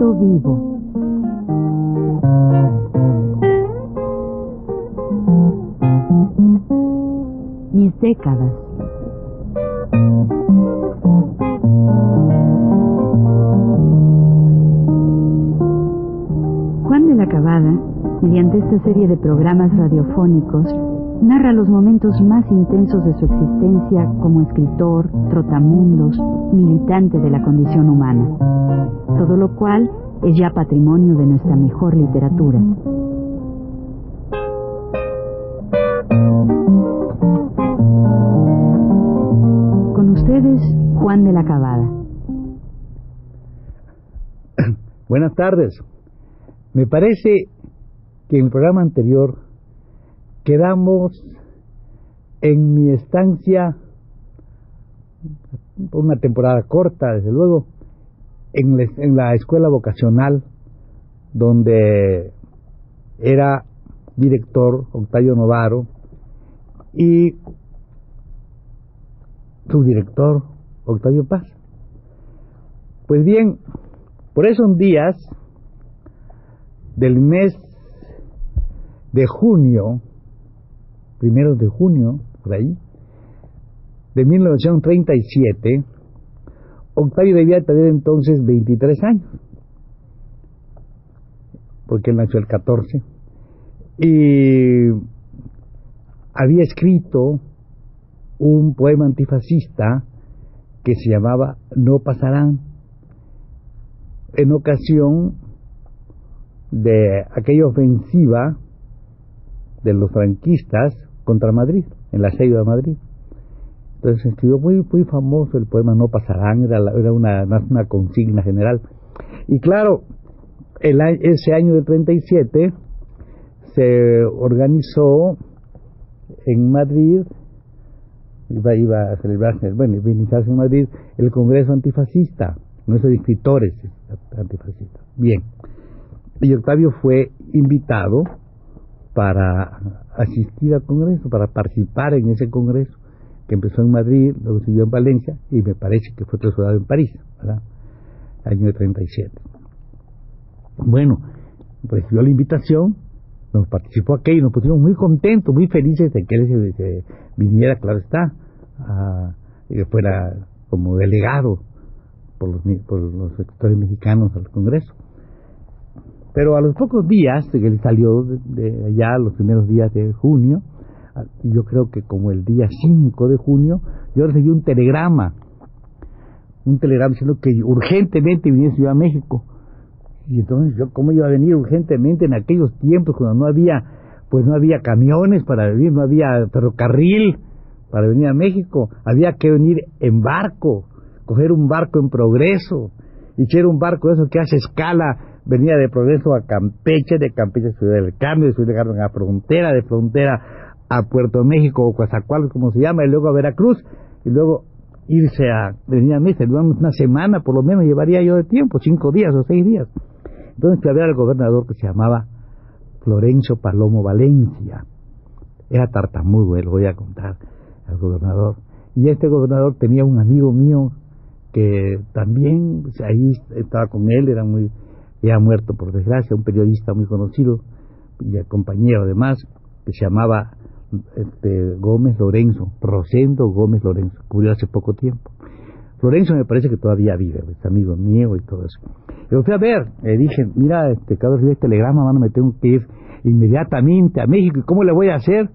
Vivo. Mis décadas. Juan de la Cabada, mediante esta serie de programas radiofónicos, narra los momentos más intensos de su existencia como escritor, trotamundos, militante de la condición humana. Todo lo cual es ya patrimonio de nuestra mejor literatura. Con ustedes, Juan de la Cabada. Buenas tardes. Me parece que en el programa anterior quedamos en mi estancia, una temporada corta, desde luego, en, en la escuela vocacional, donde era director Octavio Novaro y su director Octavio Paz. Pues bien, por esos días del mes de junio, primero de junio, por ahí, de 1937, Octavio debía tener entonces 23 años, porque él nació el 14, y había escrito un poema antifascista que se llamaba No pasarán, en ocasión de aquella ofensiva de los franquistas contra Madrid, en la asedio de Madrid. Entonces escribió muy, muy famoso el poema No pasarán, era, era una, consigna general. Y claro, el, ese año del 37 se organizó en Madrid, iba, iba a celebrarse, bueno, iba a iniciarse en Madrid el Congreso Antifascista, nuestros escritores antifascistas. Bien, y Octavio fue invitado para asistir al Congreso, para participar en ese Congreso que empezó en Madrid, luego siguió en Valencia y me parece que fue trasladado en París, ¿verdad? Año de 37. Bueno, recibió la invitación, nos participó y nos pusimos muy contentos, muy felices de que él se, viniera, claro está, y que fuera como delegado por los, por los sectores mexicanos al Congreso. Pero a los pocos días de que él salió de, allá, los primeros días de junio, y yo creo que como el día 5 de junio, yo recibí un telegrama, un telegrama diciendo que urgentemente viniese yo a México. Y entonces yo, ¿cómo iba a venir urgentemente en aquellos tiempos cuando no había, pues no había camiones para venir, no había ferrocarril para venir a México? Había que venir en barco, coger un barco en progreso, y que era un barco eso que hace escala venía de Progreso a Campeche, de Campeche a Ciudad del Cambio, de Ciudad del a Frontera, de Frontera a Puerto México o Coazacualcos, como se llama, y luego a Veracruz, y luego irse a venir a Mesa, una semana por lo menos llevaría yo de tiempo, cinco días o seis días. Entonces fui a ver al gobernador que se llamaba Florencio Palomo Valencia. Era tartamudo, él voy a contar al gobernador. Y este gobernador tenía un amigo mío que también ahí estaba con él, era muy ya muerto por desgracia, un periodista muy conocido y compañero además, que se llamaba este, Gómez Lorenzo, Rosendo Gómez Lorenzo, murió hace poco tiempo. Lorenzo me parece que todavía vive, es amigo mío y todo eso. Yo fui a ver, le dije, mira, este, cada vez este telegrama, mano, me tengo que ir inmediatamente a México, ¿y cómo le voy a hacer?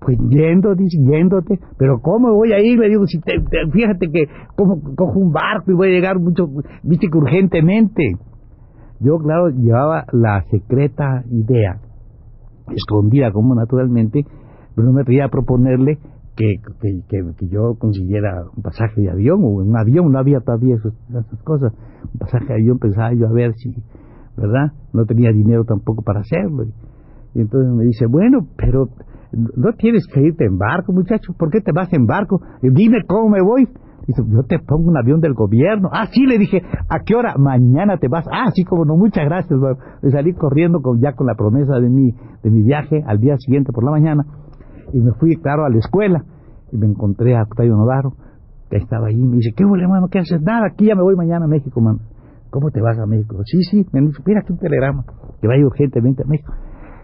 Pues yendo, yéndote, pero ¿cómo voy a ir? Me digo, si fíjate que como, cojo un barco y voy a llegar mucho, viste que urgentemente. Yo, claro, llevaba la secreta idea, escondida como naturalmente, pero no me a proponerle que, que, yo consiguiera un pasaje de avión o un avión, no había todavía esas, cosas. Un pasaje de avión pensaba yo a ver si, ¿verdad? No tenía dinero tampoco para hacerlo. Y, entonces me dice, bueno, pero no tienes que irte en barco, muchacho, ¿por qué te vas en barco? Y dime cómo me voy. Dice, yo te pongo un avión del gobierno. Ah, sí, le dije, ¿a qué hora? Mañana te vas. Ah, sí, como no, muchas gracias. Me salí corriendo con, ya con la promesa de mi, de mi viaje al día siguiente por la mañana. Y me fui, claro, a la escuela. Y me encontré a Octavio Navarro, que estaba ahí. Me dice, ¿qué huele, hermano? ¿Qué haces? Nada, aquí ya me voy mañana a México, mano. ¿cómo te vas a México? Sí, sí, me dicho, mira aquí un telegrama, que vaya urgentemente a México.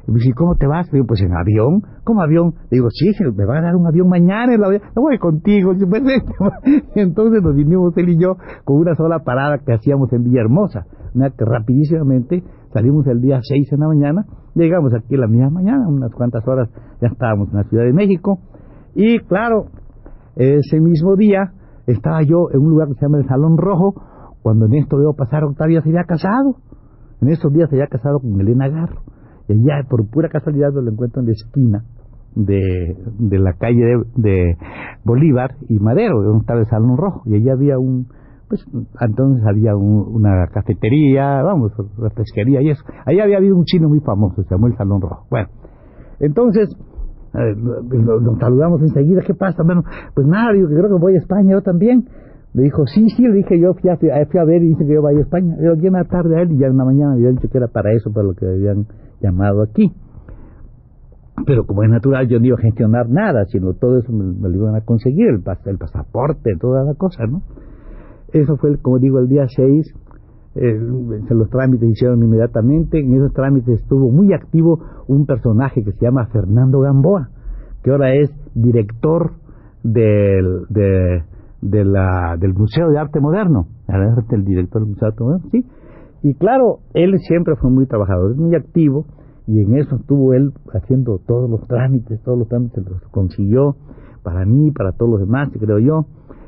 Y me dice, ¿cómo te vas? Le digo, pues en avión. ¿Cómo avión? Le digo, sí, me van a dar un avión mañana en la voy contigo. Y entonces nos vinimos él y yo con una sola parada que hacíamos en Villahermosa. Una rapidísimamente salimos el día 6 en la mañana, llegamos aquí a la misma mañana, unas cuantas horas ya estábamos en la Ciudad de México. Y claro, ese mismo día estaba yo en un lugar que se llama el Salón Rojo, cuando en esto veo pasar Octavia se había casado. En estos días se había casado con Elena Garro. Y ya por pura casualidad lo encuentro en la esquina de, de la calle de, Bolívar y Madero, donde estaba el Salón Rojo. Y allí había un, pues entonces había una cafetería, vamos, refresquería y eso. Allí había habido un chino muy famoso, se llamó el Salón Rojo. Bueno, entonces eh, nos saludamos enseguida, ¿qué pasa? Bueno, pues nada, digo que creo que voy a España yo también. Me dijo, sí, sí, le dije, yo fui a, fui a ver y dice que yo vaya a España. Yo llegué una tarde a él y ya en la mañana había dicho que era para eso, para lo que habían llamado aquí. Pero como es natural, yo no iba a gestionar nada, sino todo eso me, lo iban a conseguir, el, el, pasaporte, toda la cosa, ¿no? Eso fue, como digo, el día 6, los trámites hicieron inmediatamente, en esos trámites estuvo muy activo un personaje que se llama Fernando Gamboa, que ahora es director del, de, del Museo de Arte Moderno, el director del Museo de Arte Moderno, sí, y claro, él siempre fue muy trabajador, muy activo, y en eso estuvo él haciendo todos los trámites, todos los trámites los consiguió para mí, para todos los demás, creo yo.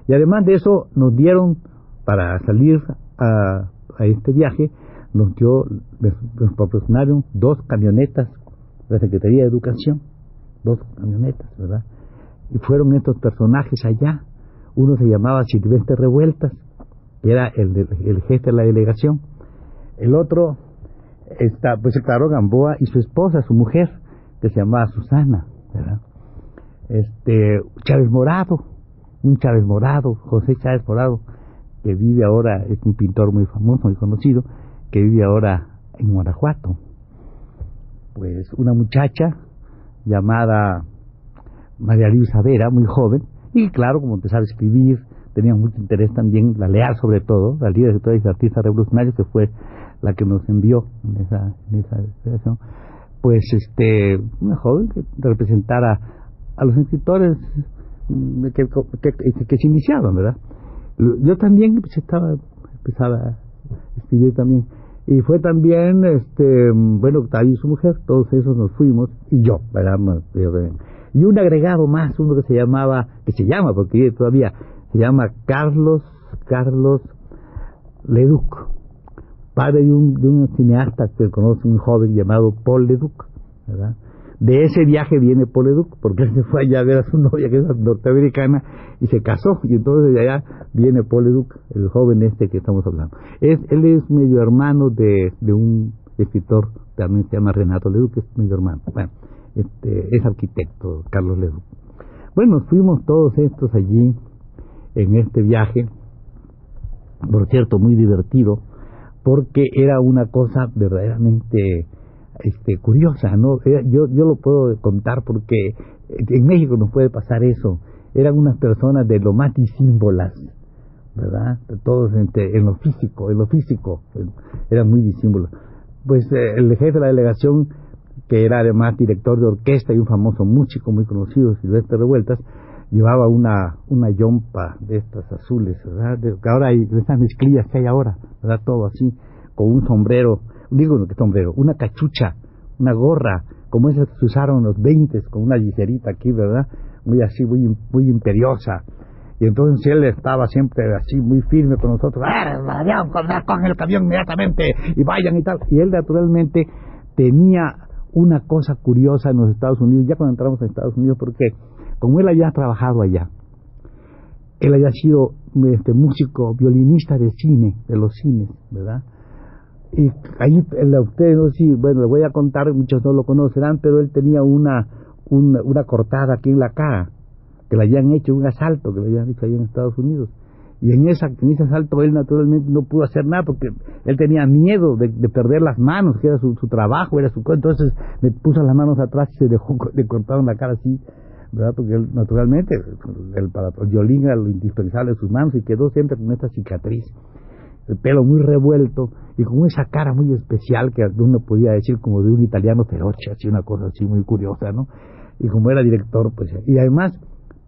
Y además de eso, nos dieron, para salir a, este viaje, nos dio, nos proporcionaron dos camionetas de la Secretaría de Educación, dos camionetas, ¿verdad? Y fueron estos personajes allá. Uno se llamaba Silvestre Revueltas, que era el, el jefe de la delegación, el otro está, pues claro, Gamboa y su esposa, su mujer, que se llamaba Susana, ¿verdad? Este, Chávez Morado, un Chávez Morado, José Chávez Morado, que vive ahora, es un pintor muy famoso, muy conocido, que vive ahora en Guanajuato. Pues una muchacha llamada María Luisa Vera, muy joven, y claro, como empezaba a escribir, tenía mucho interés también, la leal sobre todo, la líder de todos los artistas revolucionarios, que fue la que nos envió en esa, en esa pues este, una joven que representara a los escritores mm, que, que, se iniciaban, ¿verdad? Yo también pues, estaba, empezaba a escribir también. Y fue también, este, bueno, Octavio y su mujer, todos esos nos fuimos, y yo, ¿verdad? Y un agregado más, uno que se llamaba, que se llama, porque todavía, se llama Carlos, Carlos Leduc padre de un, de un cineasta que conoce un joven llamado Paul Leduc, ¿verdad? De ese viaje viene Paul Leduc, porque él se fue allá a ver a su novia que es norteamericana y se casó, y entonces de allá viene Paul Leduc, el joven este que estamos hablando. Es, él es medio hermano de, de un escritor, también se llama Renato Leduc, es medio hermano. Bueno, este, es arquitecto, Carlos Leduc. Bueno, fuimos todos estos allí en este viaje, por cierto, muy divertido, porque era una cosa verdaderamente este, curiosa, ¿no? Yo, yo lo puedo contar porque en México nos puede pasar eso. Eran unas personas de lo más disímbolas, ¿verdad? Todos en, lo físico, en lo físico, eran muy disímbolos. Pues eh, el jefe de la delegación, que era además director de orquesta y un famoso músico muy conocido, Silvestre Revueltas, llevaba una, una yompa de estas azules, ¿verdad? que ahora hay esas mezclillas que hay ahora, ¿verdad? Todo así, con un sombrero, digo que sombrero, una cachucha, una gorra, como esas que se usaron los 20 con una licerita aquí, ¿verdad? Muy así, muy, muy imperiosa. Y entonces él estaba siempre así, muy firme con nosotros, ¡Ah, con el camión inmediatamente! Y vayan y tal. Y él naturalmente tenía una cosa curiosa en los Estados Unidos, ya cuando entramos a Estados Unidos, porque como él había trabajado allá, él había sido este, músico, violinista de cine, de los cines, ¿verdad? Y ahí, ustedes no sé bueno, le voy a contar, muchos no lo conocerán, pero él tenía una, una, cortada aquí en la cara, que le habían hecho, un asalto que le habían hecho ahí en Estados Unidos. Y en, esa, en ese asalto él naturalmente no pudo hacer nada porque él tenía miedo de, perder las manos, que era su, su trabajo, era su entonces le puso las manos atrás y se dejó, le cortaron la cara así ¿verdad? Porque él, naturalmente, el, para era lo indispensable de sus manos y quedó siempre con esta cicatriz. el pelo muy revuelto y con esa cara muy especial que uno podía decir como de un italiano feroce, así una cosa así muy curiosa, ¿no? Y como era director, pues, y además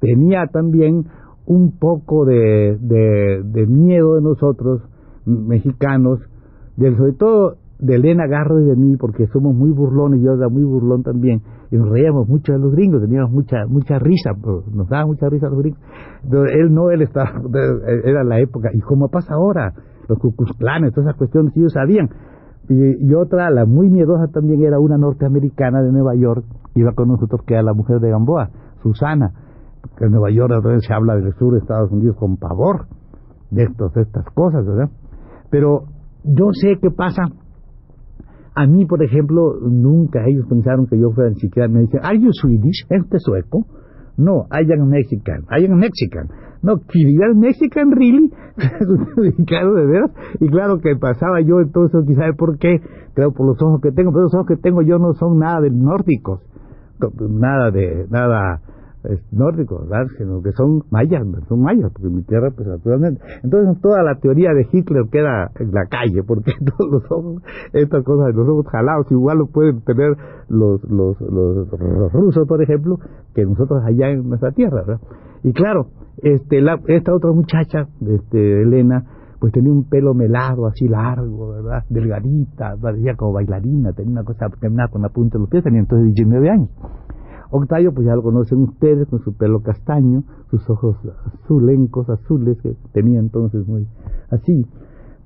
tenía también un poco de, de, miedo de nosotros, mexicanos, del, sobre todo de Elena Garro y de mí, porque somos muy burlones, yo era muy burlón también, y nos reíamos mucho de los gringos, teníamos mucha mucha risa, nos daba mucha risa a los gringos. él no, él estaba, era la época, y como pasa ahora, los cucuzclanes, todas esas cuestiones, ellos sabían. Y, otra, la muy miedosa también, era una norteamericana de Nueva York, iba con nosotros, que era la mujer de Gamboa, Susana, que en Nueva York se habla del sur de Estados Unidos con pavor de, estos, de estas cosas, ¿verdad? Pero yo sé qué pasa. A mí, por ejemplo, nunca ellos pensaron que yo fuera siquiera, me dicen, ¿Are you Swedish? ¿Este sueco? No, I am Mexican, I am Mexican. No, Fidel Mexican, really? claro, de veras. Y claro que pasaba yo entonces, quizás por qué, creo por los ojos que tengo, pero los ojos que tengo yo no son nada de nórdicos, nada de, nada nórdicos, ¿verdad? sino que son mayas, son mayas, porque mi tierra, pues naturalmente. Entonces toda la teoría de Hitler queda en la calle, porque todos los ojos, estas cosas, los ojos jalados, igual lo pueden tener los, los, los, los rusos, por ejemplo, que nosotros allá en nuestra tierra, ¿verdad? Y claro, este, la, esta otra muchacha, este, Elena, pues tenía un pelo melado, así largo, ¿verdad? Delgadita, parecía como bailarina, tenía una cosa, caminaba con la punta de los pies, tenía entonces 19 años. Octavio, pues ya lo conocen ustedes, con su pelo castaño, sus ojos azulencos, azules, que tenía entonces muy así.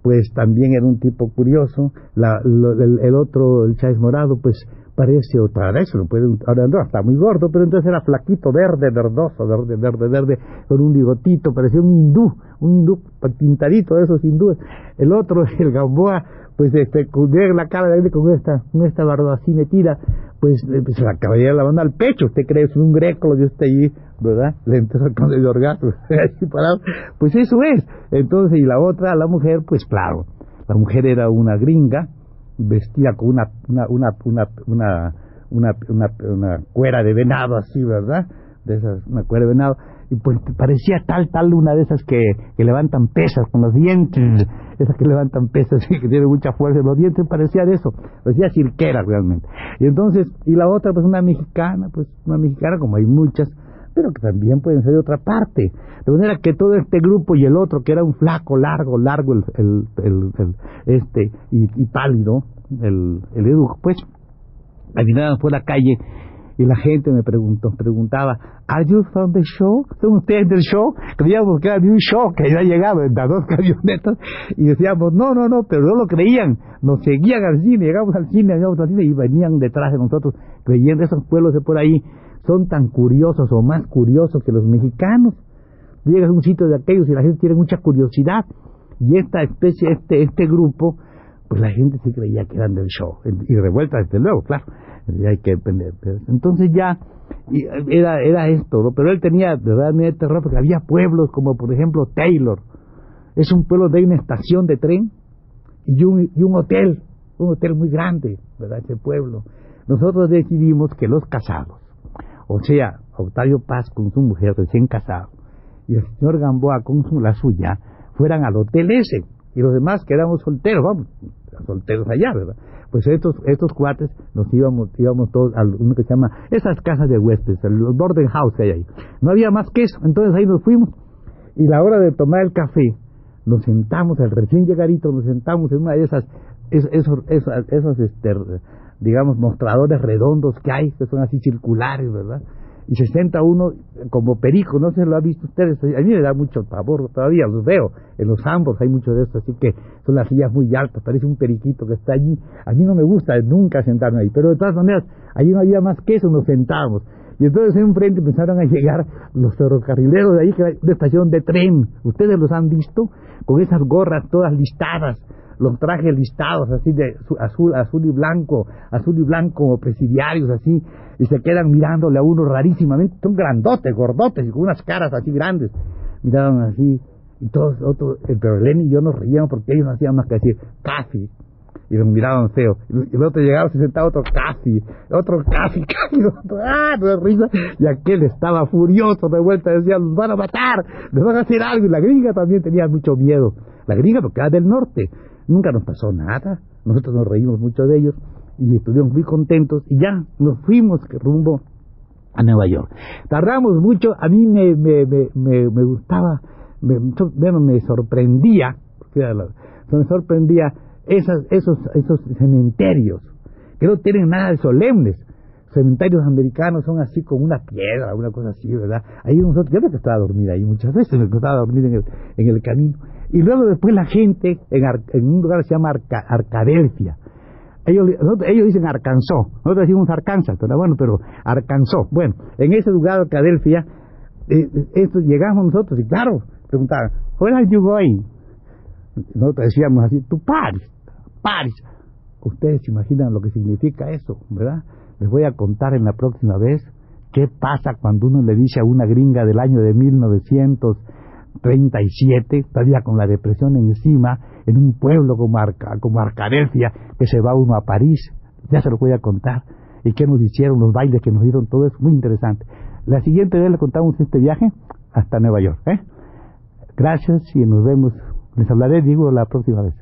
Pues también era un tipo curioso. La, el, el, otro, el Chávez Morado, pues parece otra vez, puede, ahora no, está muy gordo, pero entonces era flaquito, verde, verdoso, verde, verde, verde, con un bigotito, parecía un hindú, un hindú pintadito de esos hindúes. El otro, el Gamboa, pues este, con la cara de con esta, con esta barba así metida, pues, eh, pues la caballera la manda al pecho, usted cree es un greco, dio usted allí, ¿verdad? Le entró con el orgasmo, así parado. Pues eso es. Entonces, y la otra, la mujer, pues claro, la mujer era una gringa, vestida con una una una una una una, una, una cuera de venado así, ¿verdad? De esas, una cuera de venado, y pues parecía tal, tal una de esas que, que levantan pesas con los dientes, esas que levantan pesas y que tiene mucha fuerza los dientes, parecía de eso, parecía cirquera realmente. Y entonces, y la otra, pues una mexicana, pues una mexicana como hay muchas, pero que también pueden ser de otra parte. De manera que todo este grupo y el otro, que era un flaco, largo, largo, el, el, el, este, y, y, pálido, el, el Edu, pues, caminaban por la calle y la gente me preguntó, preguntaba, ¿Are you from the show? ¿Son ustedes del show? Creíamos que de un show que había llegado en las dos camionetas y decíamos, no, no, no, pero no lo creían. Nos seguían al cine, llegamos al cine, al cine y venían detrás de nosotros creyendo esos pueblos de por ahí son tan curiosos o más curiosos que los mexicanos. Llegas a un sitio de aquellos y la gente tiene mucha curiosidad. Y esta especie, este, este grupo, pues la gente sí creía que eran del show. Y revuelta desde luego, claro. Y hay que depender. Entonces ya era, era esto, ¿no? Pero él tenía de verdad de terror porque había pueblos como por ejemplo Taylor. Es un pueblo de una estación de tren y un, y un hotel, un hotel muy grande, ¿verdad? Ese pueblo. Nosotros decidimos que los casados o sea, Octavio Paz con su mujer recién casado y el señor Gamboa con su, la suya, fueran al hotel ese y los demás quedamos solteros, vamos, solteros allá, ¿verdad? Pues estos estos cuates nos íbamos íbamos todos a uno que se llama esas casas de huéspedes, el boarding house que hay ahí. No había más que eso, entonces ahí nos fuimos y la hora de tomar el café nos sentamos, al recién llegadito nos sentamos en una de esas esos esos, esos este, digamos, mostradores redondos que hay, que son así circulares, ¿verdad? Y se sienta uno como perico, no se lo ha visto ustedes, a mí me da mucho pavor, todavía los veo, en los ambos hay mucho de esto, así que son las sillas muy altas, parece un periquito que está allí, a mí no me gusta nunca sentarme ahí, pero de todas maneras, allí no había más que eso, nos sentábamos, y entonces enfrente empezaron a llegar los ferrocarrileros de ahí, que de estación de tren, ustedes los han visto, con esas gorras todas listadas, los trajes listados así de azul, azul y blanco, azul y blanco presidiarios así, y se quedan mirándole a uno rarísimamente, son grandotes, gordotes, y con unas caras así grandes, miraban así, y todos, otros, pero Lenny y yo nos reíamos porque ellos no hacían más que decir, casi, y los miraban feo. Y el otro llegaba, se sentaba otro casi, otro casi, casi, ¡ah! de risa. Y aquel estaba furioso de vuelta, decía, los van a matar, les van a hacer algo. Y la gringa también tenía mucho miedo la gringa porque era del norte. Nunca nos pasó nada. Nosotros nos reímos mucho de ellos y estuvimos muy contentos y ya nos fuimos rumbo a Nueva York. Tardamos mucho, a mí me, me, me, me, gustaba, me, me sorprendía, me sorprendía esas, esos, esos cementerios que no tienen nada de solemnes. Cementerios americanos son así como una piedra, una cosa así, ¿verdad? Ahí nosotros, yo me costaba dormir ahí muchas veces, me costaba dormir en el, en el camino. Y luego después la gente en, en un lugar que se llama Arca, Arcadelfia, ellos, ellos dicen Arkansas, nosotros decimos Arkansas, pero bueno, pero Arkansas. Bueno, en ese lugar, Arcadelfia, eh, esto, llegamos nosotros y claro, preguntaban, ¿where are you going? Nosotros decíamos así, to Paris, Paris. Ustedes se imaginan lo que significa eso, ¿verdad? Les voy a contar en la próxima vez qué pasa cuando uno le dice a una gringa del año de 1937, todavía con la depresión encima, en un pueblo como, Arca, como que se va uno a París, ya se lo voy a contar, y qué nos hicieron, los bailes que nos dieron, todo es muy interesante. La siguiente vez le contamos este viaje hasta Nueva York. ¿eh? Gracias y nos vemos. Les hablaré, digo, la próxima vez.